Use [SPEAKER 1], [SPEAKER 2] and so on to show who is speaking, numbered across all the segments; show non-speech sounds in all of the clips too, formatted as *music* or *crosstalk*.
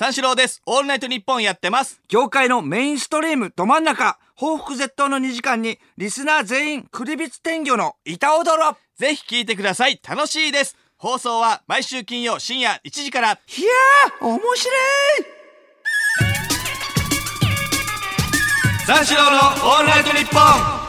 [SPEAKER 1] 三四郎です。オールナイトニッポンやってます。
[SPEAKER 2] 業界のメインストリームど真ん中報復絶倒の2時間にリスナー全員クリビツ天魚の板踊ろ
[SPEAKER 1] ぜひ聞いてください。楽しいです。放送は毎週金曜深夜1時から。
[SPEAKER 2] いやー面白い
[SPEAKER 1] 三四郎のオールナイトニッポン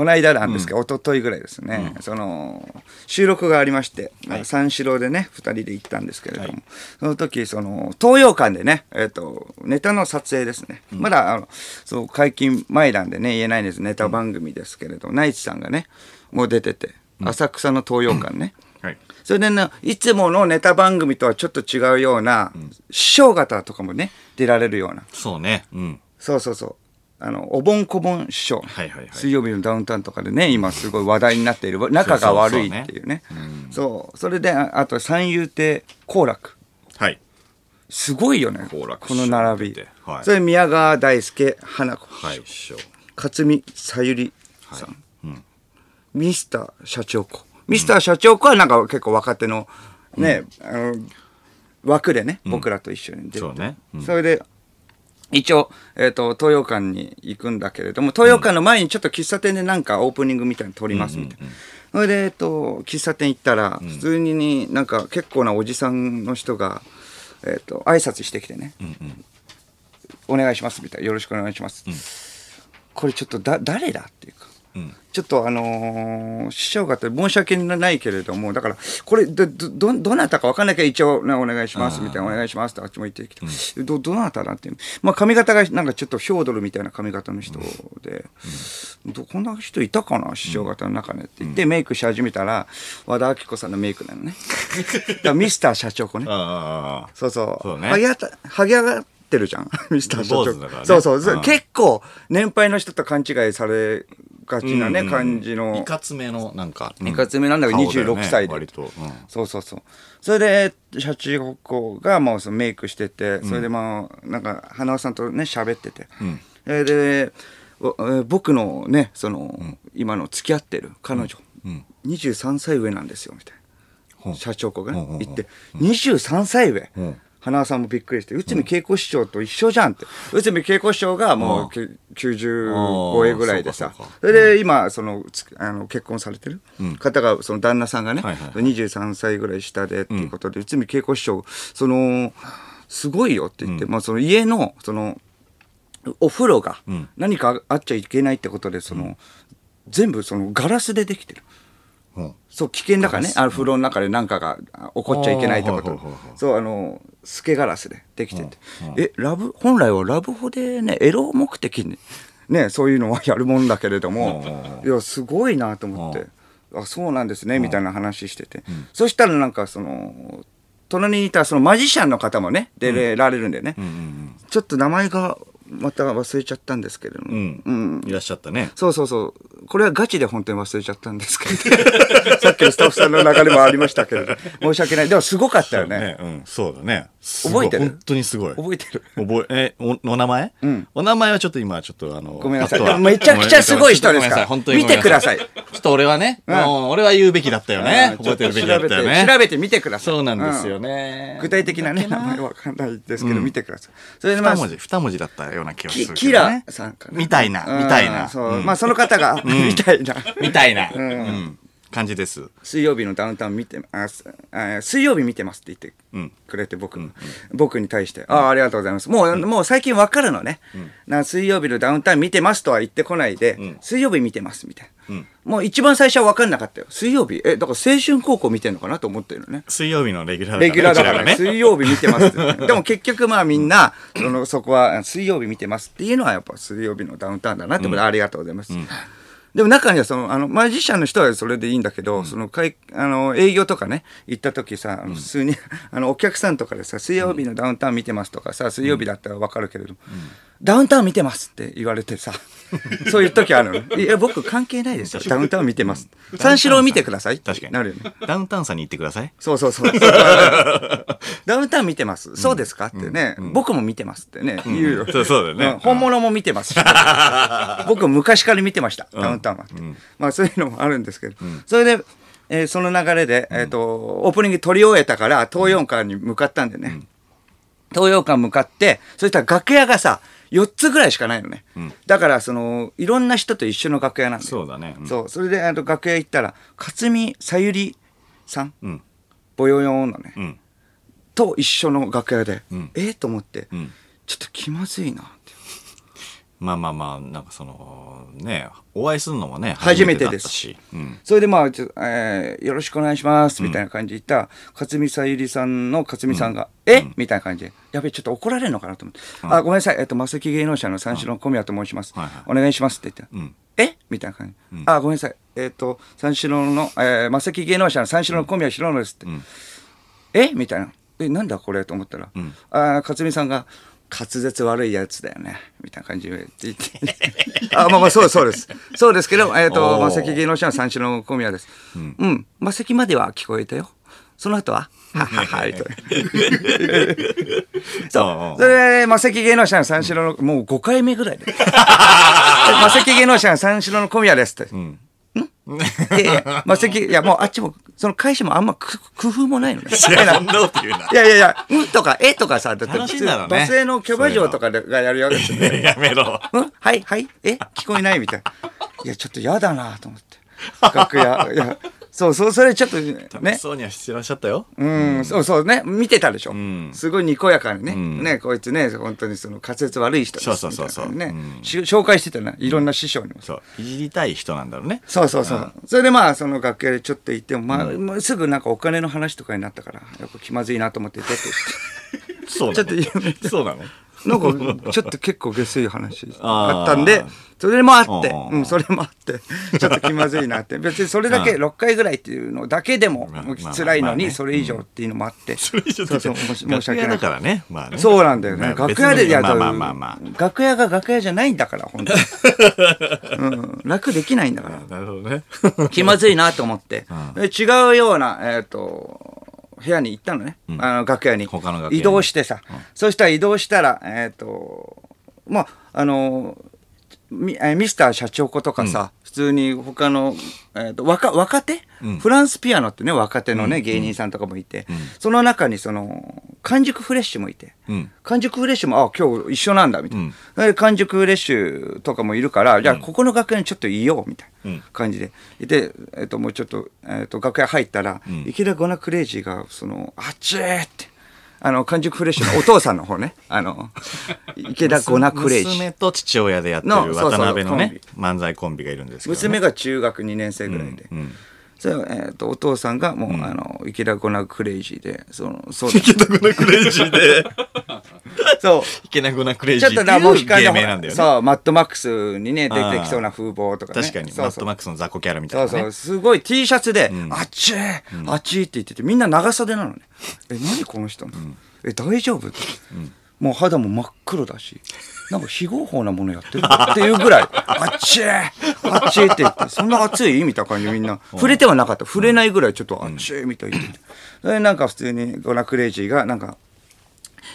[SPEAKER 2] この間なんですけど、一昨日ぐらいですね、その収録がありまして、まあ三四郎でね2人で行ったんですけれども、その時その東洋館でね、えっとネタの撮影ですね、まだあのそう解禁前なんでね言えないんです。ネタ番組ですけれど、ナイツさんがねもう出てて浅草の東洋館ね、
[SPEAKER 1] はい。
[SPEAKER 2] それでねいつものネタ番組とはちょっと違うような、師匠方とかもね出られるような。
[SPEAKER 1] そうね。うん。
[SPEAKER 2] そうそうそう。あの、おぼんこぼん師匠。
[SPEAKER 1] はいはいはい
[SPEAKER 2] 水曜日のダウンタウンとかでね、今すごい話題になっている。*laughs* 仲が悪いっていうね。そうそれで、ああと三遊亭好楽。
[SPEAKER 1] はい。
[SPEAKER 2] すごいよね。
[SPEAKER 1] 好楽
[SPEAKER 2] この並び。
[SPEAKER 1] はい
[SPEAKER 2] それ宮川大輔、花子。
[SPEAKER 1] はい。師匠。
[SPEAKER 2] 勝見さゆりさん。ミスター社長子。ミスター社長子はなんか結構若手のね、あの枠でね、僕らと一緒に出て
[SPEAKER 1] そうねうん
[SPEAKER 2] それで一応、えー、と東洋館に行くんだけれども東洋館の前にちょっと喫茶店でなんかオープニングみたいに撮りますみたいな。それで、えっと、喫茶店行ったら、普通になんか結構なおじさんの人が、えっと挨拶してきてね、お願いしますみたいなよろしくお願いします、これちょっとだ誰だっていうか、
[SPEAKER 1] ん
[SPEAKER 2] ちょっとあのー師匠方申し訳ないけれどもだからこれどどどなたか分かんないけど一応、ね、お願いしますみたいなお願いしますってあっちも言ってきて、どどなただっていう。まあ髪型がなんかちょっとヒョードルみたいな髪型の人で、どこんな人いたかな師匠方の中でって言って、メイクし始めたら和田アキ子さんのメイクなのね。ミスター社長子ね。*laughs*
[SPEAKER 1] ああ。
[SPEAKER 2] そうそう。
[SPEAKER 1] そうね。
[SPEAKER 2] はげあた、はげ上がってるじゃん。*laughs* ミスター社長。
[SPEAKER 1] ね。
[SPEAKER 2] そうそう。結構、年配の人と勘違いされがちなね、感じの。
[SPEAKER 1] いかつめの、なんか。
[SPEAKER 2] いかつめなんだけど
[SPEAKER 1] 顔よね
[SPEAKER 2] 26歳で。
[SPEAKER 1] 割と。うん。
[SPEAKER 2] そうそうそう。それで、社長子がもうそのメイクしてて、それでまあ、なんか、花輪さんとね、喋ってて。それで、僕のね、その、今の付き合ってる彼女、23歳上なんですよ、みたいな。社長子がね
[SPEAKER 1] うんうんう。ん
[SPEAKER 2] 言って、23歳上、
[SPEAKER 1] ん
[SPEAKER 2] 花輪さんもびっくりして、内海恵子師匠と一緒じゃんって。内海恵子師匠がもうけ90超えぐらいでさ
[SPEAKER 1] そ
[SPEAKER 2] れで今、その、つあの結婚されてる方が、その旦那さんがね、
[SPEAKER 1] はいはい
[SPEAKER 2] 23歳ぐらい下でっていうことで、内海恵子師匠、その、すごいよって言って、まあその家の、その、お風呂が何かあっちゃいけないってことで、その、全部そのガラスでできてる。
[SPEAKER 1] うん。
[SPEAKER 2] そう危険だからね。あの風呂の中で何かがあ起こっちゃいけないってこと。
[SPEAKER 1] あーはいはいはいはい。
[SPEAKER 2] そうあの透けガラスでできてて、えラブ本来はラブホでねエロ目的にねそういうのはやるもんだけれども、いやすごいなと思って、あそうなんですねみたいな話してて、そしたらなんかその隣にいたそのマジシャンの方もね出られるんでね、ちょっと名前がまた忘れちゃったんですけれども、
[SPEAKER 1] うん。いらっしゃったね。
[SPEAKER 2] そうそうそう。これはガチで本当に忘れちゃったんですけど。*laughs* さっきのスタッフさんの中でもありましたけれど。*laughs* 申し訳ない。でもすごかったよね。
[SPEAKER 1] ね。うん。そうだね。
[SPEAKER 2] 覚えてる？
[SPEAKER 1] 本当にすごい。
[SPEAKER 2] 覚えてる？
[SPEAKER 1] 覚え、え、お、お名前？
[SPEAKER 2] ん
[SPEAKER 1] お名前はちょっと今、ちょっとあの、
[SPEAKER 2] ごめんなさいめちゃくちゃすごい人ですか？ら見てください
[SPEAKER 1] ちょっと俺はね、う俺は言うべきだったよね。
[SPEAKER 2] うん
[SPEAKER 1] 覚えてるべきだったよね。
[SPEAKER 2] 調べてみてください。
[SPEAKER 1] そうなんですよ
[SPEAKER 2] うん
[SPEAKER 1] ね。
[SPEAKER 2] 具体的なね、名前わかんないですけど、見てください。それでまあ
[SPEAKER 1] 二、文字、二文字だったような気がす
[SPEAKER 2] キ
[SPEAKER 1] るけどね。
[SPEAKER 2] キラさんかな。
[SPEAKER 1] みたいな、
[SPEAKER 2] うん
[SPEAKER 1] みたいな。
[SPEAKER 2] そう。
[SPEAKER 1] うん
[SPEAKER 2] まあその方が、みたいな。
[SPEAKER 1] みたいな、うん感じです。
[SPEAKER 2] 水曜日のダウンタウン見て、あ、水曜日見てますって言って
[SPEAKER 1] うん
[SPEAKER 2] くれて、僕、僕に対して、ああ、ありがとうございます。もう、もう最近わかるのね。な水曜日のダウンタウン見てますとは言ってこないで、水曜日見てますみたいな。もう一番最初は分かんなかったよ。水曜日え、だから青春高校見てんのかなと思ってるのね。
[SPEAKER 1] 水曜日のレギュラー
[SPEAKER 2] レギュラーだから。水曜日見てます。*laughs* でも結局まあみんな、そのそこは水曜日見てますっていうのはやっぱ水曜日のダウンタウンだなってことで、ありがとうございます。でも中にはそのあのマジシャンの人はそれでいいんだけど、その会あの営業とかね行った時さ普通に、あの *laughs* お客さんとかでさ水曜日のダウンタウン見てますとかさ水曜日だったら分かるけれど、ダウンタウン見てますって言われてさ *laughs* そういう時あるのいや僕関係ないですよ。ダウンタウン見てます。三四郎見てください
[SPEAKER 1] 確かに。
[SPEAKER 2] なるよね。
[SPEAKER 1] ダウンタウンさんに行ってください。
[SPEAKER 2] そうそうそう。*laughs* ダウンタウン見てます。そうですかってね、僕も見てますってね、言うよ。
[SPEAKER 1] そうそうだよね
[SPEAKER 2] ん。本物も見てますし。僕昔から見てました、ダウンンはって。まあそういうのもあるんですけど。それで、えーその流れで、えっと、オープニング撮り終えたから、東四館に向かったんでね。東洋館向かって、そしたら楽屋がさ、4つぐらいしかないのね。だから、その、いろんな人と一緒の楽屋なんだよ。
[SPEAKER 1] そうだねうん
[SPEAKER 2] そう。それで、あの楽屋行ったら、勝見さゆりさん、
[SPEAKER 1] うん
[SPEAKER 2] ボヨヨンのね、
[SPEAKER 1] うん
[SPEAKER 2] と一緒の楽屋で、
[SPEAKER 1] ん
[SPEAKER 2] えーと思って、
[SPEAKER 1] ん
[SPEAKER 2] ちょっと気まずいな。
[SPEAKER 1] まあまあまあなんかそのねお会いするのもね
[SPEAKER 2] 初めてです
[SPEAKER 1] し、うん、
[SPEAKER 2] それでまあ、ちょえーよろしくお願いします、みたいな感じで言った、勝見さゆりさんの勝見さんが、え？みたいな感じで、やべえ、ちょっと怒られるのかなと思って、あ、ごめんなさい、えっと、マセキ芸能者の三四郎の小宮と申します。
[SPEAKER 1] はいはい。
[SPEAKER 2] お願いしますって言って、
[SPEAKER 1] うん。
[SPEAKER 2] え？みたいな感じ、あ、ごめんなさい、えっと、三四郎の、えー、マセキ芸能者の三四郎の小宮弘野ですって、え？みたいな。え、なんだこれ？と思ったら、あー勝美さんが、滑舌悪いやつだよね。みたいな感じで言って。あ、まあまあ、そうです、そうです。そうですけど、えっ、と、
[SPEAKER 1] おー
[SPEAKER 2] マセキ芸能者の三四郎の小宮です。うん。マセキまでは聞こえたよ。その後はははは、いな。*laughs* そう。それで、マセキ芸能者の三四郎の、もう5回目ぐらいで。マセキ芸能者の三四郎の小宮ですって。いやいや、マセキ、いや、もうあっちも、その会社もあんまく工夫もないのね。
[SPEAKER 1] いやそんなこと言うない
[SPEAKER 2] やいやいや、うんとか、えとかさ、だって
[SPEAKER 1] 楽しいんだろうね
[SPEAKER 2] バスへのキャバ嬢とかでがやるよね。
[SPEAKER 1] やめろ
[SPEAKER 2] うん？はいはい？え？聞こえない？みたいな。いや、ちょっと嫌だなと思って。楽屋。いや、そうそう、それちょっとね。
[SPEAKER 1] そうにはしてらっしゃったよ
[SPEAKER 2] うん、そうそうね。見てたでしょ。
[SPEAKER 1] ん
[SPEAKER 2] すごいにこやかにね。
[SPEAKER 1] ん
[SPEAKER 2] ね、こいつね、本当にその滑舌悪い人です
[SPEAKER 1] そうそうそうそう
[SPEAKER 2] ね紹介してたな。いろんな師匠にも。
[SPEAKER 1] そういじりたい人なんだろうね
[SPEAKER 2] そうそうそう。それでまあ、その楽屋でちょっと行っても、まあ、まあすぐなんかお金の話とかになったから、やっぱ気まずいなと思って出て。
[SPEAKER 1] そう
[SPEAKER 2] ちょっと
[SPEAKER 1] そうなの？*laughs*
[SPEAKER 2] なんか、ちょっと結構下水話 *laughs*
[SPEAKER 1] あ
[SPEAKER 2] ったんで、それもあって、
[SPEAKER 1] うん
[SPEAKER 2] うん、それもあって、ちょっと気まずいなって。別にそれだけ
[SPEAKER 1] うん
[SPEAKER 2] 6回ぐらいっていうのだけでも辛いのに、それ以上っていうのもあって。
[SPEAKER 1] それ以上
[SPEAKER 2] そうそう、申し申し訳ない
[SPEAKER 1] だ。からねまあね
[SPEAKER 2] そうなんだよね。
[SPEAKER 1] まあ
[SPEAKER 2] 楽屋でやる
[SPEAKER 1] 別にまあまあまあまあ
[SPEAKER 2] 楽屋が楽屋じゃないんだから、本当に。*laughs* うん、楽できないんだから。
[SPEAKER 1] なるほどね
[SPEAKER 2] 気まずいなと思って、*laughs* で違うような、えっ、と、部屋に行ったのね。あの、楽屋に。
[SPEAKER 1] 他の楽屋に
[SPEAKER 2] 移動してさ。そしたら移動したら、えっ、と、まあ、あの、ミえーミスター社長子とかさ、普通に他の、えー、と若若手、フランスピアノってね若手のね、芸人さんとかもいて、その中にその完熟フレッシュもいて、
[SPEAKER 1] うん。
[SPEAKER 2] 完熟フレッシュもあ今日一緒なんだみたいな、で完熟フレッシュとかもいるからじゃあここの楽屋にちょっといようみたいな感じで、で、えっともうちょっと,、えっと楽屋入ったら、池田ゴナクレイジーがその「あっちー!」って。あの、完熟フレッシュのお父さんの方ね。*laughs* あの、池田ゴナクレイジー。
[SPEAKER 1] 娘と父親でやってる渡辺のね漫才コンビがいるんですけどね。
[SPEAKER 2] 娘が中学2年生ぐらいで、
[SPEAKER 1] うん。
[SPEAKER 2] それえー、とお父さんがもう、あの池田ゴナクレイジーでそのそう
[SPEAKER 1] 池田ゴナクレイジーで *laughs*
[SPEAKER 2] そう。
[SPEAKER 1] 池田ゴナクレイジーっていう
[SPEAKER 2] なもう光
[SPEAKER 1] 芸名なんだよね。
[SPEAKER 2] そうマッドマックスにね出てきそうな風貌とかね。
[SPEAKER 1] 確かに。マッ
[SPEAKER 2] そう。そう
[SPEAKER 1] ドマックスの雑魚キャラみたいなね。
[SPEAKER 2] そうそう。すごい T シャツで、あっちー、あっちーって言っててみんな長袖なのね。え何この人、え大丈夫？って、もう肌も真っ黒だしなんか非合法なものやってるっていうぐらい。あっちーあっちーって言ってそんな熱い？みたいな感じでみんな。触れてはなかった。触れないぐらいちょっとあっちーみたいに言ってて。でなんか普通にゴナクレイジーがなんか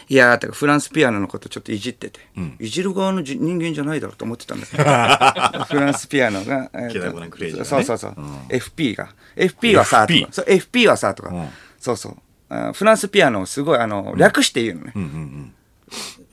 [SPEAKER 2] いやーてかフランスピアノのことちょっといじってて、いじる側のじ人間じゃないだろうと思ってたんだけど。*laughs* フランスピアノが、えー
[SPEAKER 1] ね。
[SPEAKER 2] そうそうそう、FP が。FP はさと
[SPEAKER 1] FP
[SPEAKER 2] かそう FP はさとか、
[SPEAKER 1] ん。
[SPEAKER 2] そうそう。あフランスピアノをすごいあの略して言うのね、
[SPEAKER 1] うんうん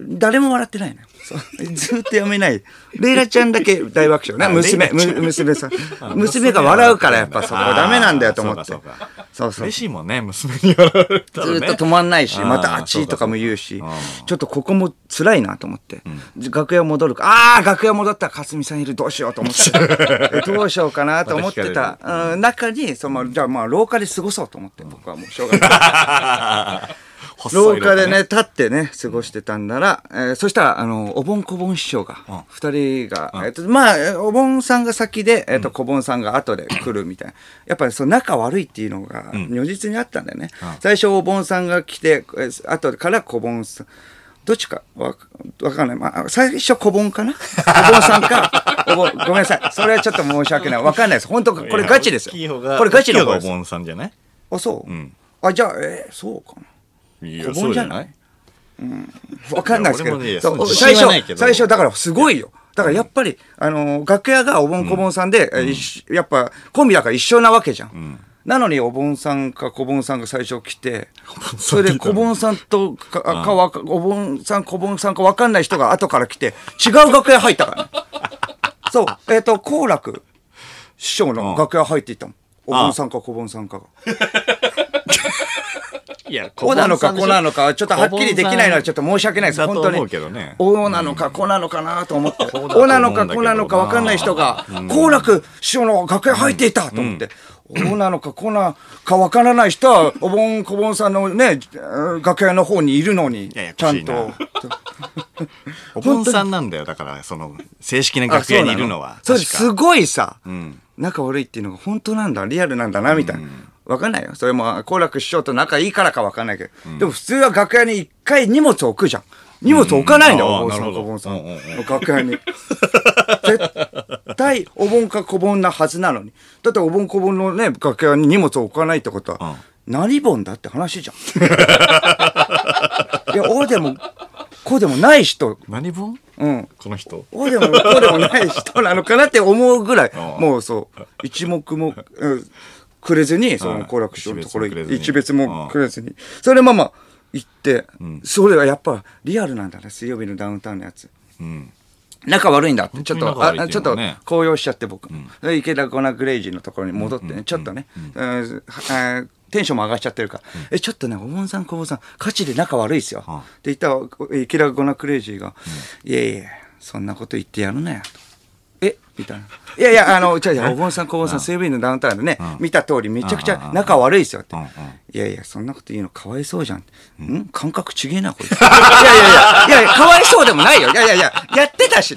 [SPEAKER 2] 誰も笑ってないのよ。そう。ずーっとやめない。レイラちゃんだけ大爆笑ね。
[SPEAKER 1] あ
[SPEAKER 2] 娘娘さん。娘が笑うからやっぱそこ。はダメなんだよと思って。
[SPEAKER 1] そうか。そう嬉しいもんね娘に笑われたらね。
[SPEAKER 2] ずーっと止まんないし、またあっちとかも言うしちょっとここも辛いなと思って、楽屋戻るか、ああ、楽屋戻ったら克美さんいる、どうしようと思って、*laughs* えどうしようかなと思ってた、うん中に、その、じゃあまあ廊下で過ごそうと思って、僕はもうしょうがない。*laughs* 廊下でね、立ってね、過ごしてたんなら、えーそしたら、あの、お盆小盆師匠が、二人が、えっと、まあ、えーお盆さんが先で、えっと、小盆さんが後で来るみたいな。やっぱり、その仲悪いっていうのが、如実にあったんだよね。最初、お盆さんが来て、えー後から小盆さん。どっちかわわかんない。まあ、最初小盆かな？小盆さんか、*laughs* お盆、ごめんなさい。それはちょっと申し訳ない。わかんないです。本当これガチですよ。これガチの方
[SPEAKER 1] がお盆さんじゃない？
[SPEAKER 2] あ、そう、
[SPEAKER 1] ん
[SPEAKER 2] あ、じゃあ、えーそうかな。
[SPEAKER 1] いや
[SPEAKER 2] 小盆じゃない？
[SPEAKER 1] そう
[SPEAKER 2] わかんないですけど。
[SPEAKER 1] ね
[SPEAKER 2] 最初最初だからすごいよ。だからやっぱり、あのー楽屋がお盆こぼんさんで、えー一緒やっぱコンビだから一緒なわけじゃん、なのにお盆さんか小盆さんが最初来てそれで小盆さんとかかわかお盆さん小盆さんか分かんない人が後から来て違う楽屋入ったからね。*laughs* そう。えっ、と好楽師匠の楽屋入っていったもん。お盆さんか小盆さんかが *laughs*
[SPEAKER 1] いや、
[SPEAKER 2] おなのか子なのかちょっとはっきりできないのはちょっと申し訳ないです。本当に
[SPEAKER 1] 思うけどね。
[SPEAKER 2] おなのか子なのかなと思って。おなのか子な。のか分かんない人が好楽師匠の楽屋入っていたと思って。おなのか子なか分からない人はお盆小盆さんのね楽屋の方にいるのに
[SPEAKER 1] ややこ
[SPEAKER 2] ちゃ
[SPEAKER 1] ん
[SPEAKER 2] と。*laughs*
[SPEAKER 1] お盆さんなんだよ。だから、その、正式な楽屋にいるのは。
[SPEAKER 2] そう
[SPEAKER 1] 確か。
[SPEAKER 2] すごいさ、
[SPEAKER 1] ん。
[SPEAKER 2] 仲悪いっていうのが本当なんだ。リアルなんだなみたいな、わかんないよ。それも好楽師匠と仲いいからかわかんないけど、でも普通は楽屋に一回荷物置くじゃん。荷物置かないん。だよ、
[SPEAKER 1] うん
[SPEAKER 2] お盆さん小盆さん
[SPEAKER 1] うんうん。
[SPEAKER 2] 楽屋に。*laughs* 絶対お盆か小盆なはずなのに。だってお盆小盆のね楽屋に荷物置かないってことは、何盆だって話じゃん。*laughs* いやおでもこうでもない人。
[SPEAKER 1] 何本
[SPEAKER 2] うん。
[SPEAKER 1] この人。
[SPEAKER 2] こうでもこうでもない人なのかなって思うぐらい。もうそう。一目も、うんくれずにその好楽師匠のところに一
[SPEAKER 1] 一別
[SPEAKER 2] 別
[SPEAKER 1] もくれずに。
[SPEAKER 2] それでまま行って、それはやっぱリアルなんだね水曜日のダウンタウンのやつ。
[SPEAKER 1] うん。
[SPEAKER 2] 仲悪いんだって。ちょっとあちょっと高揚しちゃって僕、で池田ゴナグレイジーのところに戻ってね、ちょっとね、テンションも上がっちゃってるから、えちょっとねお盆さん小盆さん価値で仲悪いっすよ、
[SPEAKER 1] あ
[SPEAKER 2] って言ったら池田ゴナクレイジーが「いやいやそんなこと言ってやるなよ」と。えみたいな。いやいや、あの、じゃあ、お盆さん、小盆さん、水曜日のダウンタウンでね、見た通り、めちゃくちゃ仲悪いっすよって。いやいや、そんなこと言うのかわいそうじゃん。ん感覚ちげえな、こいつ。いやいやいや、いやかわいそうでもないよ。いやいやいや、やってたし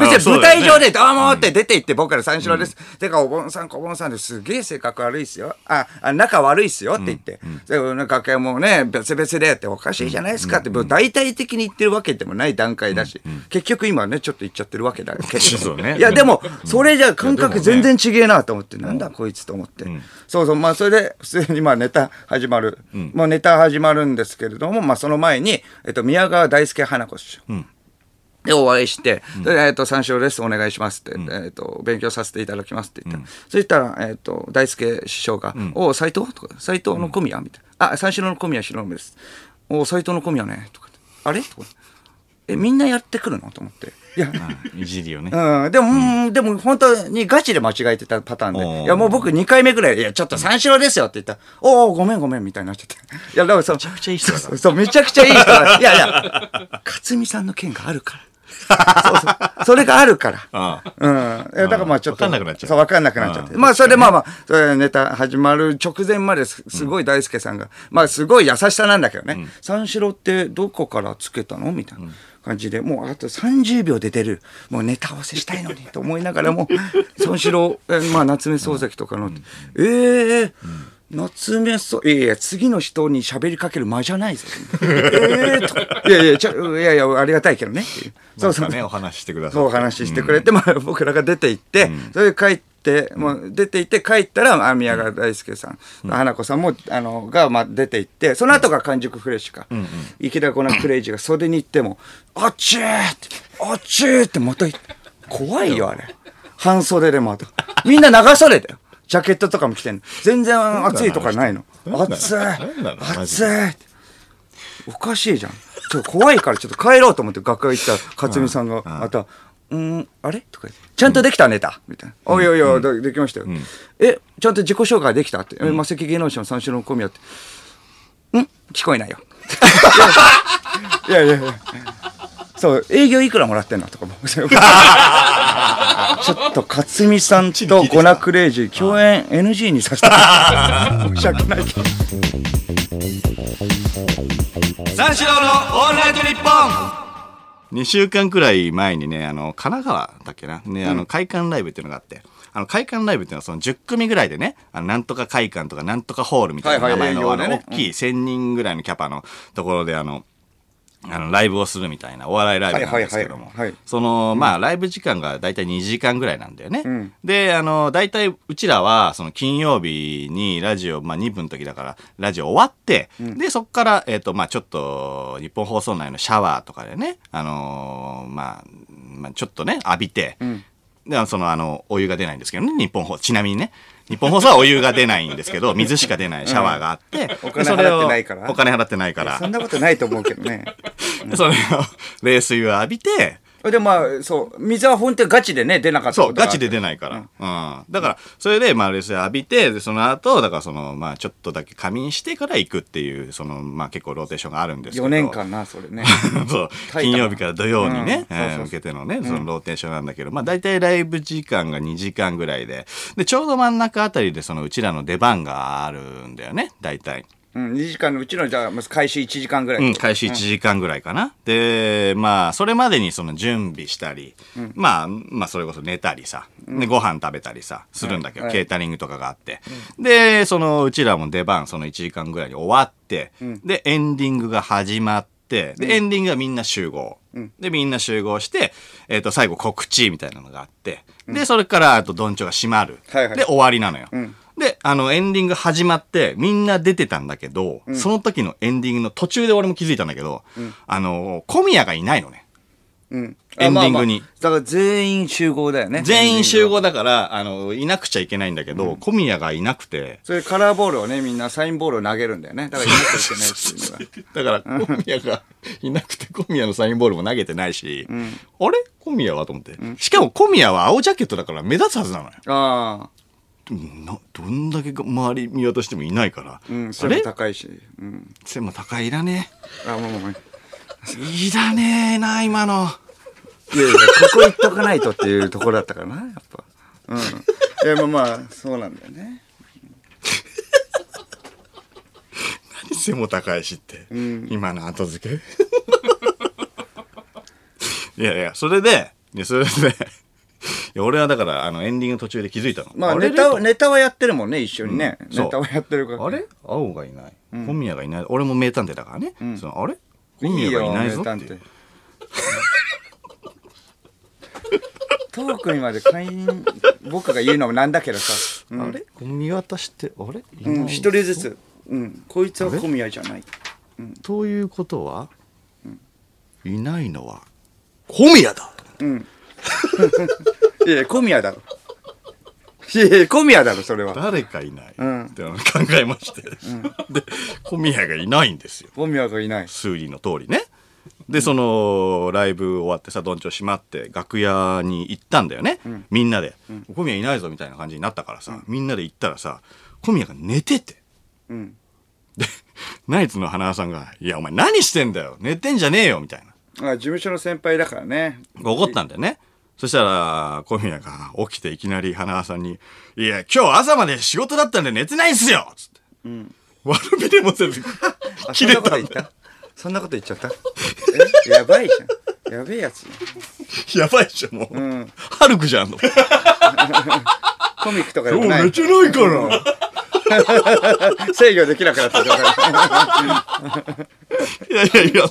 [SPEAKER 2] 別に舞台上で、どうもって出て行って、僕から三四郎です。てか、お盆さん、小盆さんです。げえ性格悪いっすよ。あ、あ仲悪いっすよって言って。で、楽屋もね、別々でっておかしいじゃないですかって、大体的に言ってるわけでもない段階だし、結局今ね、ちょっと言っちゃってるわけだけど。
[SPEAKER 1] そうね。
[SPEAKER 2] いや、でも、それじゃ感覚全然違えなと思って、なんだこいつと思って。そうそう、まあ、それで、普通にまあ、ネタ始まる。もうネタ始まるんですけれども、まあ、その前に、えっと、宮川大輔花子師匠。で、お会いして、でえっと、三四郎です、お願いしますって、えっと、勉強させていただきますって言ったら、そしたら、えっと、大輔師匠が、お斎藤？とか、斎藤の小宮？みたいな。あ、三四郎の小宮四郎です。お斎藤の小宮ね、とか。あれ？とか。え、みんなやってくるの？と思って。いや、
[SPEAKER 1] いじりよね。
[SPEAKER 2] うん、でも、うん。でも本当にガチで間違えてたパターンで、いやもう僕2回目ぐらい、いやちょっと三四郎ですよって言ったら、おおごめんごめんみたいになっちゃって。いや、だからそう、めちゃ
[SPEAKER 1] くちゃいい人だな。
[SPEAKER 2] そうそう、めちゃくちゃいい人だ。いやいや、勝美さんの件があるから。そうそう、それがあるから。*laughs*
[SPEAKER 1] ああ。
[SPEAKER 2] うん。だからまあちょっと。
[SPEAKER 1] わかんなくなっちゃう。
[SPEAKER 2] そう、わかんなくなっちゃって。
[SPEAKER 1] うん
[SPEAKER 2] まあそれでまあまあ、それネタ始まる直前まですすごい大輔さんが、まあすごい優しさなんだけどね。三四郎ってどこからつけたのみたいな感じで、もうあと30秒で出る、もうネタ合わせしたいのにと思いながらも、*laughs* 三四郎、えまあ夏目漱石とかの、ええ夏目そういやいや次の人に喋りかける間じゃないぞ。*laughs* ええといやいやちょいやいやありがたいけどね。そうそう
[SPEAKER 1] ね、お話ししてください。
[SPEAKER 2] そうお話ししてくれて、まあ、僕らが出て行って、それで帰って、もう出て行って帰ったら、あ宮川大輔さん、花子さんも、あの、が、まあ、出て行って、その後が完熟フレッシュか、池田コナクレイジーが袖に行っても、あっちーって、あっちーってまた怖いよ、あれ。半袖でまた。みんな長袖だよ。ジャケットとかも着てんの。全然暑いとかないの。暑い。暑い。おかしいじゃん。ちょっと怖いからちょっと帰ろうと思って楽屋行ったら克美さんが。また「うんあれ?」とか言って「ちゃんとできたネタ」みたいな「おいおいおいでできましたよ」えちゃんと自己紹介できた?」って「えマセキ芸能者の三四郎の小宮」って「ん？聞こえないよ」*laughs* いやいやいやそう営業いくらもらってんの？とかも *laughs* ちょっと克美さんとゴナクレイジー共演 NG にさせて。申し訳ないけど
[SPEAKER 1] 三四郎のオールナイトニッポン。2週間くらい前にね、あの、神奈川だっけな、ね、あの、会館ライブっていうのがあって、あの、会館ライブっていうのはその10組ぐらいでね、あの、なんとか会館とかなんとかホールみたいな名前の、の、大きい1000人ぐらいのキャパのところで、あの、あの、ライブをするみたいな、お笑いライブなんですけども。その、まあ、ライブ時間がだいたい2時間ぐらいなんだよね。で、あの、だいたいうちらは、その金曜日にラジオ、まあ、2分の時だから、ラジオ終わって、で、そこから、えっ、と、まあ、ちょっと、日本放送内のシャワーとかでね、あのーまあ、まあ、ちょっとね、浴びて、で、その、あの、お湯が出ないんですけどね、日本放ちなみにね。日本放送はお湯が出ないんですけど、*laughs* 水しか出ない。シャワーがあって、
[SPEAKER 2] お金払ってないから。
[SPEAKER 1] お金払ってないから。
[SPEAKER 2] そんなことないと思うけどね。
[SPEAKER 1] で *laughs* それを冷水を浴びて、
[SPEAKER 2] でまあそう水は本当にガチでね出なかった
[SPEAKER 1] そう、ガチで出ないから。うん。だから、それで、まあ、冷水浴びて、で、その後、だから、その、まあ、ちょっとだけ仮眠してから行くっていう、その、まあ、結構ローテーションがあるんですけど。
[SPEAKER 2] 4年間なそれね。*laughs*
[SPEAKER 1] そう。金曜日から土曜にね、ー向けてのね、そのローテーションなん。だけど、まあ大体ライブ時間が2時間ぐらいで、で、ちょうど真ん。中あたりでそのうちらの出番があるん。だよね、大体。
[SPEAKER 2] うん2時間のうちのじゃあまず開始1時間ぐらい、
[SPEAKER 1] うん、開始1時間ぐらいかな。で、まあ、それまでにその準備したり、まあ、まあ、それこそ寝たりさ、で、ご飯食べたりさ、するんだけど、
[SPEAKER 2] はい
[SPEAKER 1] ケータリングとかがあって。で、そのうちらも出番、その1時間ぐらいに終わって、で、エンディングが始まって、で、エンディングはみんな集合。で、みんな集合して、えっ、と、最後告知みたいなのがあって、で、それから、あと、どんちょが閉まる。
[SPEAKER 2] はいはい。
[SPEAKER 1] で、終わりなのよ。
[SPEAKER 2] ん。
[SPEAKER 1] で、あの、エンディング始まって、みんな出てたんだけど、その時のエンディングの途中で俺も気づいたんだけど、あの、小宮がいないのね。
[SPEAKER 2] うん。
[SPEAKER 1] エンディングに。
[SPEAKER 2] あまあまあだから全員集合だよね。
[SPEAKER 1] 全員集合だから、あの、いなくちゃいけないんだけど、小宮がいなくて、
[SPEAKER 2] それカラーボールをねみんなサインボールを投げるんだよねだからいなきゃいけないっていうのが。*laughs*
[SPEAKER 1] だから、小宮がいなくて、小宮のサインボールも投げてないし、あれ？小宮は？と思って。しかも小宮は青ジャケットだから目立つはずなのよ。
[SPEAKER 2] ああ
[SPEAKER 1] などんだけ周り見渡してもいないから。
[SPEAKER 2] うん背も高いし。うん。
[SPEAKER 1] 背も高いいらね
[SPEAKER 2] あもうもう。
[SPEAKER 1] いらねえな、今の。
[SPEAKER 2] いやいやここ行っとかないとっていうところだったからなやっぱ。うん。いやまあまあそうなんだよね。
[SPEAKER 1] 背も高いしって、今の後付け？*laughs* いやいやそれでそれでいや俺はだからあのエンディング途中で気づいたの。
[SPEAKER 2] まあ
[SPEAKER 1] れ？
[SPEAKER 2] ネタはネタはやってるもんね一緒にね、
[SPEAKER 1] そう。
[SPEAKER 2] ネタはやってるか。ら
[SPEAKER 1] あれ？青がいない。小宮がいない。俺も名探偵だからね、そのあれ？小宮がいないぞって。*laughs*
[SPEAKER 2] トークにまで会員僕が言うのもなんだけどさ、うん。
[SPEAKER 1] あれ？見渡してあれ？い
[SPEAKER 2] うん人ずつ、うん、こいつは小宮じゃない。
[SPEAKER 1] ということは、いないのは小宮だ。
[SPEAKER 2] うんいやいや小宮だろ。いやいや小宮だろそれは。
[SPEAKER 1] 誰かいない、
[SPEAKER 2] うん。
[SPEAKER 1] って考えまして、で小宮がいないんですよ。
[SPEAKER 2] 小宮がいない。
[SPEAKER 1] 数理の通りね。でそのライブ終わってさどんちょ閉まって楽屋に行ったんだよね、みんなで、小宮いないぞみたいな感じになったからさ、みんなで行ったらさ小宮が寝てて。
[SPEAKER 2] うん。
[SPEAKER 1] でナイツの花輪さんが「いやお前何してんだよ。寝てんじゃねえよ」みたいな。
[SPEAKER 2] あ事務所の先輩だからね。
[SPEAKER 1] 怒ったんだよねそしたら小宮が起きていきなり花輪さんに「いや今日朝まで仕事だったんで寝てないっすよ」つって、悪びれもせず *laughs*
[SPEAKER 2] あそんな
[SPEAKER 1] 切れ
[SPEAKER 2] た言った？そんなこと言っちゃった？え？やばいじゃん。やべえやつ。
[SPEAKER 1] やばいじゃんもう、
[SPEAKER 2] うん。
[SPEAKER 1] ハルクじゃんの
[SPEAKER 2] コミックとかでもない？
[SPEAKER 1] 寝てないから。*laughs*
[SPEAKER 2] 制御できなくなった
[SPEAKER 1] いやいやいや、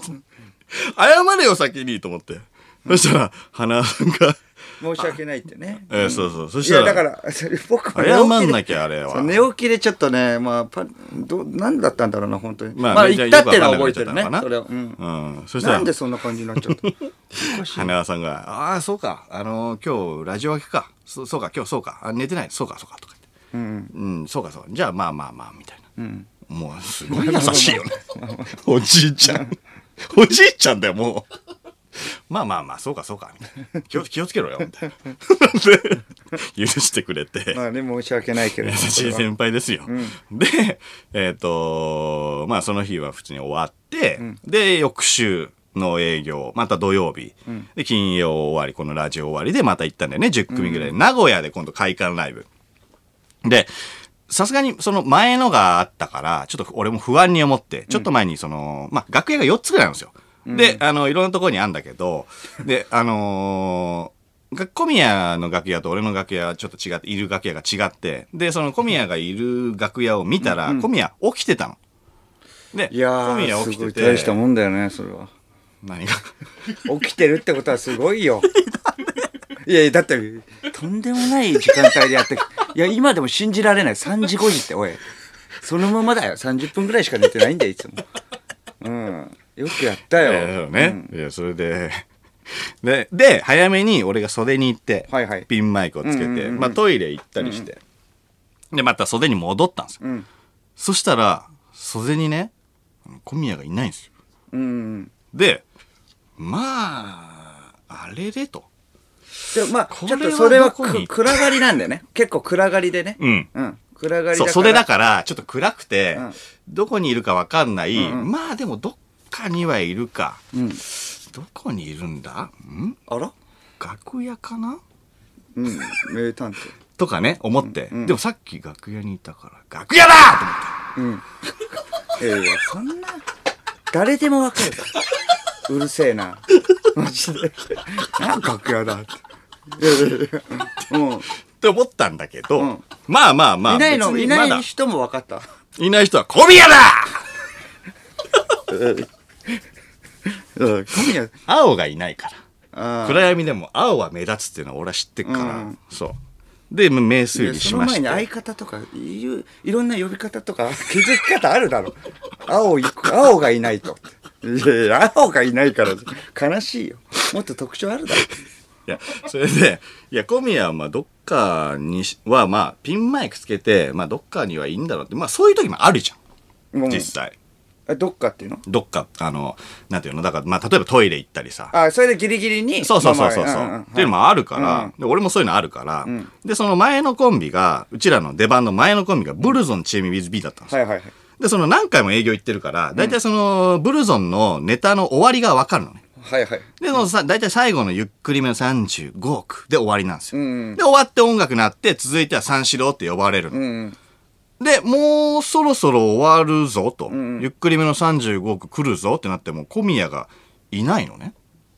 [SPEAKER 1] 謝れよ先にと思って。そしたら、花輪さんが、
[SPEAKER 2] 申し訳ないってね
[SPEAKER 1] えーそうそう。そし
[SPEAKER 2] いや
[SPEAKER 1] たら、
[SPEAKER 2] だからそれ僕も
[SPEAKER 1] 謝んなきゃあれは。
[SPEAKER 2] 寝起きでちょっとねまあパど何だったんだろうな本当に
[SPEAKER 1] まあ
[SPEAKER 2] まあ言ったっていうのは覚えてるねそれはうん
[SPEAKER 1] うん。そしたら
[SPEAKER 2] なんで、そんな感じになっちゃった？*laughs*
[SPEAKER 1] 花輪さんが、ああ、そうか。あのー、今日、ラジオ明けか。そそうか、今日そうか。あ寝てない。そうか、そうか。とか言って。
[SPEAKER 2] うん
[SPEAKER 1] うん、そうか、そうか。じゃあ、まあまあまあ、みたいな。
[SPEAKER 2] うん
[SPEAKER 1] もう、すごい優しいよね。*laughs* おじいちゃん。おじいちゃんだよ、もう。まあまあまあ、そうか、そうか。みたいな。*laughs* 気を気をつけろよ、みたいな。*laughs* で、許してくれて。
[SPEAKER 2] まあね申し訳ないけど
[SPEAKER 1] 優しい先輩ですよ。で、えっ、と、まあその日は普通に終わって、で、翌週の営業、また土曜日、で、金曜終わり、このラジオ終わりでまた行ったんだよね、10組ぐらい。名古屋で今度会館ライブ。で、さすがにその前のがあったから、ちょっと俺も不安に思って、ちょっと前にその、まあ楽屋が4つぐらいなんですよ。で、あの、いろんなところにあるんだけど、で、あのーが小宮の楽屋と俺の楽屋はちょっと違って、いる楽屋が違って、で、その小宮がいる楽屋を見たら、小宮起きてたの。で、
[SPEAKER 2] いや
[SPEAKER 1] 小宮
[SPEAKER 2] ーすごい
[SPEAKER 1] 起きてて、
[SPEAKER 2] 大したもんだよねそれは。
[SPEAKER 1] 何が？
[SPEAKER 2] 起きてるってことはすごいよ。*laughs* いやいやだってとんでもない時間帯でやっていや今でも信じられない。3時5時っておい。そのままだよ。30分ぐらいしか寝てないんだよいつも。うんよくやったよ、*laughs*
[SPEAKER 1] ね、いや、それで、*laughs* で、で、早めに俺が袖に行って、
[SPEAKER 2] はいはい。
[SPEAKER 1] ピンマイクをつけて、
[SPEAKER 2] うんうんうんうん。
[SPEAKER 1] まあトイレ行ったりして、で、また袖に戻ったんですよ。
[SPEAKER 2] ん。
[SPEAKER 1] そしたら、袖にね、小宮がいないんですよ。
[SPEAKER 2] うん
[SPEAKER 1] で、まあ、あれれと。
[SPEAKER 2] でまあちょっとそれは暗がりなんだよね。結構暗がりでね。
[SPEAKER 1] うん。
[SPEAKER 2] うん。暗がりだ
[SPEAKER 1] そう、
[SPEAKER 2] から
[SPEAKER 1] 袖だから、ちょっと暗くて、
[SPEAKER 2] うん。
[SPEAKER 1] どこにいるかわかんない、
[SPEAKER 2] うんうん。
[SPEAKER 1] まあでもどっかにはいるか。
[SPEAKER 2] うん。
[SPEAKER 1] どこにいるんだ？ん？
[SPEAKER 2] あら？
[SPEAKER 1] 楽屋かな？
[SPEAKER 2] うん。名探偵。
[SPEAKER 1] とかね、思って、
[SPEAKER 2] うんうん。
[SPEAKER 1] でもさっき楽屋にいたから、楽屋だ！と思って。
[SPEAKER 2] うんいやいやそんな誰でもわかる。うるせえな。マジで。楽屋だ。っていやいやいやもう。
[SPEAKER 1] って思ったんだけど、
[SPEAKER 2] うん。
[SPEAKER 1] まあまあまあ、
[SPEAKER 2] いないのいない人も分かった。
[SPEAKER 1] いない人は小宮だ *laughs*
[SPEAKER 2] うん。小宮
[SPEAKER 1] 青がいないから。
[SPEAKER 2] あ
[SPEAKER 1] 暗闇でも青は目立つっていうのは俺は知ってっから、
[SPEAKER 2] うん。
[SPEAKER 1] そう。で、名
[SPEAKER 2] い
[SPEAKER 1] 推
[SPEAKER 2] やその
[SPEAKER 1] 理しまして。
[SPEAKER 2] 前に相方とかいういろんな呼び方とか気づき方あるだろ。*laughs* 青い青がいないと。いやいや青がいないから悲しいよ。もっと特徴あるだろ。*laughs*
[SPEAKER 1] いや、それで、いや、小宮はまあどっかにしはまあピンマイクつけて、まあどっかにはいいんだろうって、まあそういう時もあるじゃん。
[SPEAKER 2] もう
[SPEAKER 1] 実際。
[SPEAKER 2] えどっかっていうの？
[SPEAKER 1] どっか、あの、なんていうの？だから、まあ例えばトイレ行ったりさ。
[SPEAKER 2] あそれでギリギリに
[SPEAKER 1] そうそうそうそう。っていうのもあるから、
[SPEAKER 2] うん。
[SPEAKER 1] で俺もそういうのあるから、
[SPEAKER 2] ん。
[SPEAKER 1] で、その前のコンビが、うちらの出番の前のコンビがブルゾンチーム with B だったんですよ。
[SPEAKER 2] はいはいはい。
[SPEAKER 1] で、その何回も営業行ってるから、大体その、ブルゾンのネタの終わりがわかるのね。
[SPEAKER 2] はいはい。
[SPEAKER 1] で、そのさ、大体最後のゆっくりめの35億で終わりなんですよ。
[SPEAKER 2] うん
[SPEAKER 1] で、終わって音楽鳴って、続いては三四郎って呼ばれるの。
[SPEAKER 2] うん
[SPEAKER 1] で、もうそろそろ終わるぞと、
[SPEAKER 2] ん。
[SPEAKER 1] ゆっくりめの35億来るぞってなっても、小宮がいないのね。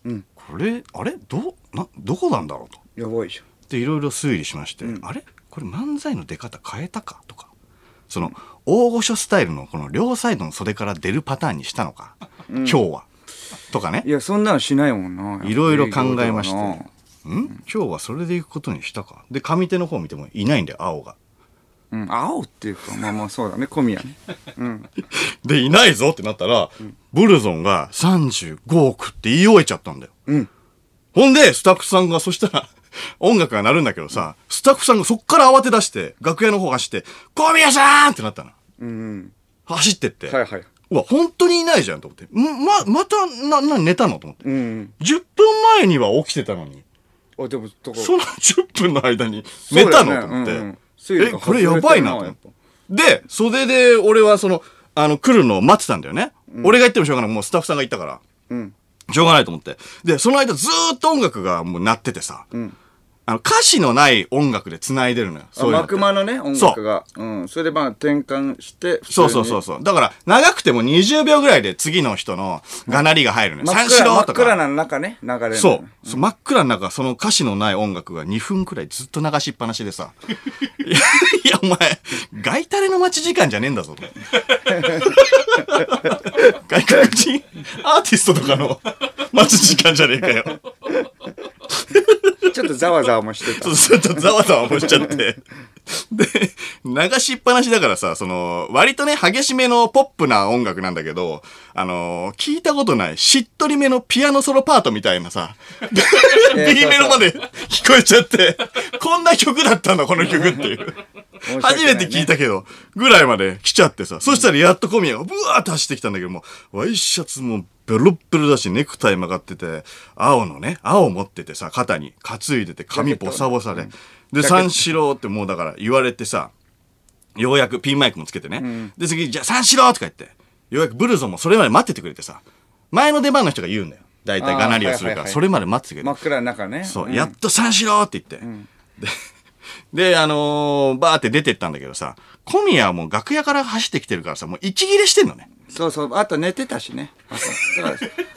[SPEAKER 2] うん。
[SPEAKER 1] これ、あれ？ど、な、どこなんだろうと。
[SPEAKER 2] やばいじ
[SPEAKER 1] で、いろいろ推理しまして、
[SPEAKER 2] うん。
[SPEAKER 1] あれ？これ漫才の出方変えたかとか、その、大御所スタイルのこの両サイドの袖から出るパターンにしたのか、今日は。とかね。
[SPEAKER 2] ゃんい。やそんなのしないもんな。い
[SPEAKER 1] ろいろ考えまして、ん？今日はそれで行くことにしたか。で、上手の方見てもいないんだよ、青が。
[SPEAKER 2] うん青っていうかまあまあそうだね小宮ねうん *laughs*
[SPEAKER 1] で、いないぞってなったら、ブルゾンが35億って言い終えちゃったんだよ。
[SPEAKER 2] うん
[SPEAKER 1] ほんで、スタッフさんが、そしたら、*laughs* 音楽が鳴るんだけどさ、スタッフさんがそっから慌て出して、楽屋の方走って、小宮さんってなったの。
[SPEAKER 2] うん
[SPEAKER 1] 走ってって。
[SPEAKER 2] はいはいう
[SPEAKER 1] わ、本当にいないじゃんと思って。んま、また、な、な、寝たのと思って。
[SPEAKER 2] うん
[SPEAKER 1] 10分前には起きてたのに、
[SPEAKER 2] あでも
[SPEAKER 1] その10分の間に寝たの、と思って。え、これやばいなと思って。で、袖で俺はその、あの、来るのを待ってたんだよね。俺が言ってもしょうがない。もうスタッフさんが言ったから。
[SPEAKER 2] うん
[SPEAKER 1] しょうがないと思って。で、その間ずーっと音楽がもう鳴っててさ、
[SPEAKER 2] ん
[SPEAKER 1] あの、歌詞のない音楽で繋いでるのよ。そういうの
[SPEAKER 2] のね音楽がうんそれでまあ転換して
[SPEAKER 1] そうそうそうそう。だから、長くても20秒ぐらいで次の人のがなりが入るのよ。
[SPEAKER 2] 真っ
[SPEAKER 1] 三四郎と
[SPEAKER 2] 暗真っ暗
[SPEAKER 1] か。
[SPEAKER 2] な中ね流れる
[SPEAKER 1] そう。そう真っ暗の中、その歌詞のない音楽が2分くらいずっと流しっぱなしでさ。*laughs* いや、いやお前、ガイタレの待ち時間じゃねえんだぞ、と。外国人アーティストとかの待ち時間じゃねえかよ。
[SPEAKER 2] ちょっとざわざわもしてた *laughs*
[SPEAKER 1] ちょっとざわざわもしちゃって。*laughs* で、流しっぱなしだからさ、その、割とね、激しめのポップな音楽なんだけど、あのー聞いたことない、しっとりめのピアノソロパートみたいなさ、*laughs*
[SPEAKER 2] え
[SPEAKER 1] B メロまで聞こえちゃって、こんな曲だったんだ、この曲っていう。初めて聞いたけど、ぐらいまで来ちゃってさ、そしたらやっと小宮がブワーッと走ってきたんだけども、ワイシャツもベロッベロだし、ネクタイ曲がってて、青のね、青持っててさ、肩に担いでて、髪ボサボサで。で、三四郎ってもうだから言われてさ、ようやくピンマイクもつけてね。で、次、じゃあ三四郎とか言って、ようやくブルゾンもそれまで待っててくれてさ、前の出番の人が言うんだよ。大体がなりをするから、
[SPEAKER 2] あーはいはいはい
[SPEAKER 1] それまで待っててくれて
[SPEAKER 2] 真。っ暗な中ね
[SPEAKER 1] そう、
[SPEAKER 2] ん
[SPEAKER 1] やっと三四郎って言って。で、で、あのーバーって出てったんだけどさ、小宮はもう楽屋から走ってきてるからさ、もう息切れしてんのね。
[SPEAKER 2] そうそう。あと寝てたしね。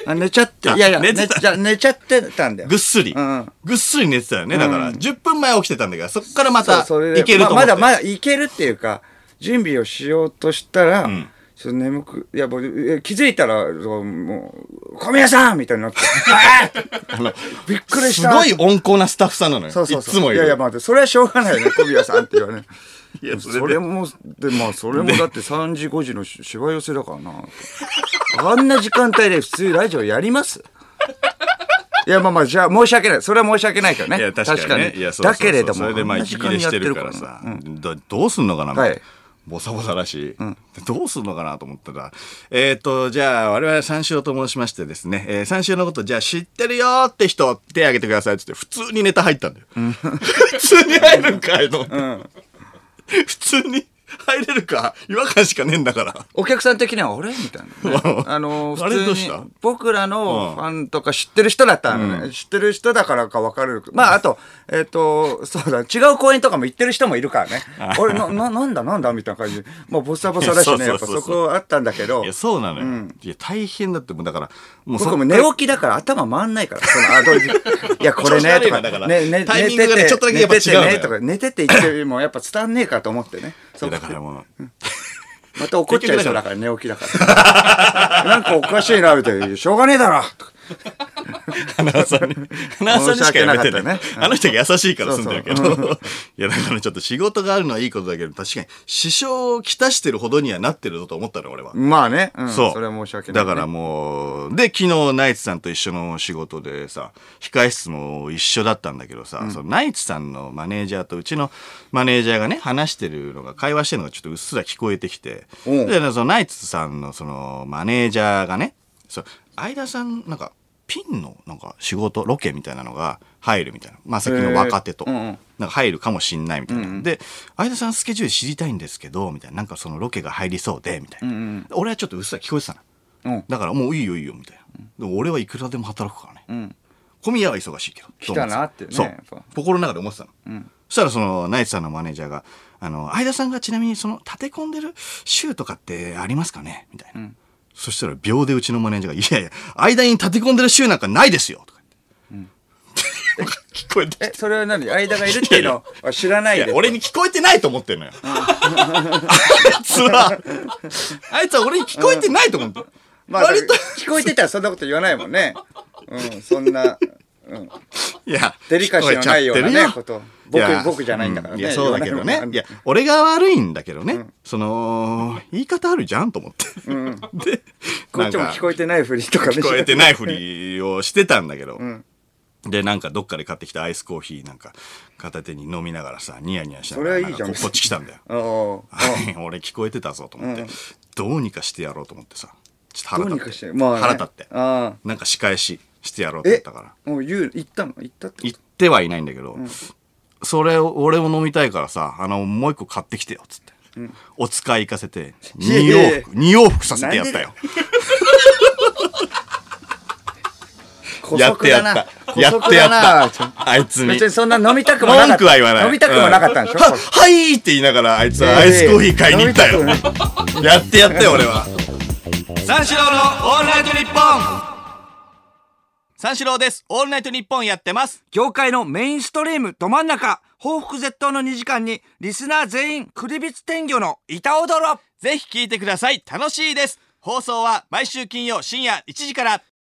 [SPEAKER 2] あ寝ちゃって。
[SPEAKER 1] あ
[SPEAKER 2] いやいや
[SPEAKER 1] 寝てた。
[SPEAKER 2] 寝ちゃ寝ちゃってたんだよ。
[SPEAKER 1] ぐっすり。
[SPEAKER 2] うん。うん
[SPEAKER 1] ぐっすり寝てたよね。だから、
[SPEAKER 2] うん
[SPEAKER 1] 10分前起きてたんだけど、そっからまた、いけると思。
[SPEAKER 2] ままだまだいけるっていうか準備をしようとしたら、
[SPEAKER 1] ん。
[SPEAKER 2] ちょっと眠くいやもうえ気づいたらもう「小宮さん!」みたいになって。*laughs*
[SPEAKER 1] あの、
[SPEAKER 2] びっくりした。
[SPEAKER 1] すごい温厚なスタッフさんなのよ。
[SPEAKER 2] そうそうそう。
[SPEAKER 1] いつもいる。
[SPEAKER 2] やいやまあそれはしょうがないよね小宮さんって言われる
[SPEAKER 1] いやそ
[SPEAKER 2] そ
[SPEAKER 1] れ
[SPEAKER 2] もでまあそれもだって3時5時のししわ寄せだからな。あんな時間帯で普通ラジオやります？いやまあまあじゃあ申し訳ない。それは申し訳ないけどね。
[SPEAKER 1] いや確かにね。いやそうそうそう。
[SPEAKER 2] だけれども
[SPEAKER 1] それでまあ息切れしてるからさ、どどうすんのかな
[SPEAKER 2] はい。
[SPEAKER 1] ボサボサだし、どうすんのかなと思ったら。えっ、とじゃあ我々三四郎と申しましてですね、えー、三四郎のことじゃあ知ってるよって人手挙げてくださいっつって普通にネタ入ったんだよ、*laughs* 普通に入るんかいと思って、普通に。入れるか？違和感しかねえんだから。
[SPEAKER 2] お客さん的には俺みたいなね、*laughs* あの普通に僕らのファンとか知ってる人だったらね、知ってる人だからか分かるまああとえっ、とそうだ違う公演とかも行ってる人もいるからね。*laughs* 俺なななんだ？なんだ？みたいな感じで。まあボサボサだしね。*laughs* やっぱそこあったんだけど。
[SPEAKER 1] いやそうなのよ、いや大変だってもうだからもうそ
[SPEAKER 2] 僕も寝起きだから頭回んないから。そのあどういや、これね、とか、ね、ね、
[SPEAKER 1] タイミングがね
[SPEAKER 2] 寝てて
[SPEAKER 1] ちょっとだけやっぱ違うんだよ。
[SPEAKER 2] 寝ててね、とか、寝てて言ってもやっぱ伝わんねえかと思ってね。
[SPEAKER 1] いやだからもう
[SPEAKER 2] また怒っちゃいそうだから、寝起きだから。*laughs* なんかおかしいな、みたいな。しょうがねえだろ。とか *laughs*
[SPEAKER 1] 花輪さんに花輪さんにしかやめて
[SPEAKER 2] なかったね。うん
[SPEAKER 1] あの人が優しいから住んでるけど。
[SPEAKER 2] そうそ
[SPEAKER 1] いやだからちょっと仕事があるのはいいことだけど確かに支障をきたしてるほどにはなってるぞと思ったの俺は。
[SPEAKER 2] まあね、うん、
[SPEAKER 1] そう。
[SPEAKER 2] それは申し訳ない、
[SPEAKER 1] だからもう、で、昨日ナイツさんと一緒の仕事でさ、控え室も一緒だったんだけどさ、そのナイツさんのマネージャーとうちのマネージャーがね、話してるのが、会話してるのがちょっとうっすら聞こえてきて、
[SPEAKER 2] うん。
[SPEAKER 1] で、そのナイツさんのそのマネージャーがね、そう、相田さん、なんか、ピンのなんか仕事、ロケみたいなのが入るみたいな。まさきの若手と。なんか入るかもしんないみたいな。で、相田さんスケジュール知りたいんですけど、みたいな。なんかそのロケが入りそうで、みたいな。
[SPEAKER 2] ん
[SPEAKER 1] 俺はちょっとうっすら聞こえてたの。
[SPEAKER 2] うん。
[SPEAKER 1] だからもういいよいいよみたいな。でも俺はいくらでも働くからね。
[SPEAKER 2] うん。
[SPEAKER 1] 小宮は忙しいけど。
[SPEAKER 2] 来たなってね
[SPEAKER 1] そう。心の中で思ってたの。そしたらそのナイツさんのマネージャーが、あの、相田さんがちなみにその立て込んでる週とかってありますかね？みたいな。そしたら秒でうちのマネージャーが、いやいや、間に立て込んでる週なんかないですよとか言って。*laughs* 聞こえて
[SPEAKER 2] え、それは何？間がいるっていうのは知らない
[SPEAKER 1] いや
[SPEAKER 2] で。
[SPEAKER 1] 俺に聞こえてないと思ってんのよ。あいつは、あいつは俺に聞こえてないと思ってる。*laughs*
[SPEAKER 2] まあ、
[SPEAKER 1] 割と、
[SPEAKER 2] 聞こえてたらそんなこと言わないもんね。うん、そんな、うん。
[SPEAKER 1] いや、
[SPEAKER 2] デリカシーのないようなね、
[SPEAKER 1] こ
[SPEAKER 2] と。僕、僕じゃないんだからね。
[SPEAKER 1] いや、そうだけどねいや、俺が悪いんだけどね。その、言い方あるじゃんと思って。*laughs* で、
[SPEAKER 2] こっちも聞こえてないふりとかね。
[SPEAKER 1] 聞こえてないふりをしてたんだけど。で、なんかどっかで買ってきたアイスコーヒーなんか片手に飲みながらさ、ニヤニヤしながら
[SPEAKER 2] それはいいじゃん
[SPEAKER 1] なんかここっち来たんだよ。*laughs* *laughs* 俺聞こえてたぞと思って、どうにかしてやろうと思ってさ。ちょっと腹立って。腹立って。
[SPEAKER 2] あ
[SPEAKER 1] なんか仕返ししてやろうと思っ
[SPEAKER 2] え
[SPEAKER 1] たから。
[SPEAKER 2] あ。もう言う、言ったの？言ったって
[SPEAKER 1] 言ってはいないんだけど、それを俺も飲みたいからさあのもう一個買ってきてよっつって、お使い行かせて
[SPEAKER 2] いや
[SPEAKER 1] 2
[SPEAKER 2] いやいや。
[SPEAKER 1] 往復二往復させてやったよ。
[SPEAKER 2] 古
[SPEAKER 1] やってやっ。*laughs* た。やってやった。あいつに。
[SPEAKER 2] 別にそんな飲みたくもなかった。
[SPEAKER 1] 文句は言わない。
[SPEAKER 2] 飲みたくもなかったんでしょ、
[SPEAKER 1] うん。ははいって言いながらあいつはアイスコーヒー買いに行ったよ、やってやったよ俺は。三四郎のオールナイトニッポン三四郎です。オールナイトニッポンやってます。
[SPEAKER 2] 業界のメインストリームど真ん中。報復絶倒の2時間にリスナー全員クリビツ天魚の板踊ろ
[SPEAKER 1] ぜひ聞いてください。楽しいです。放送は毎週金曜深夜1時から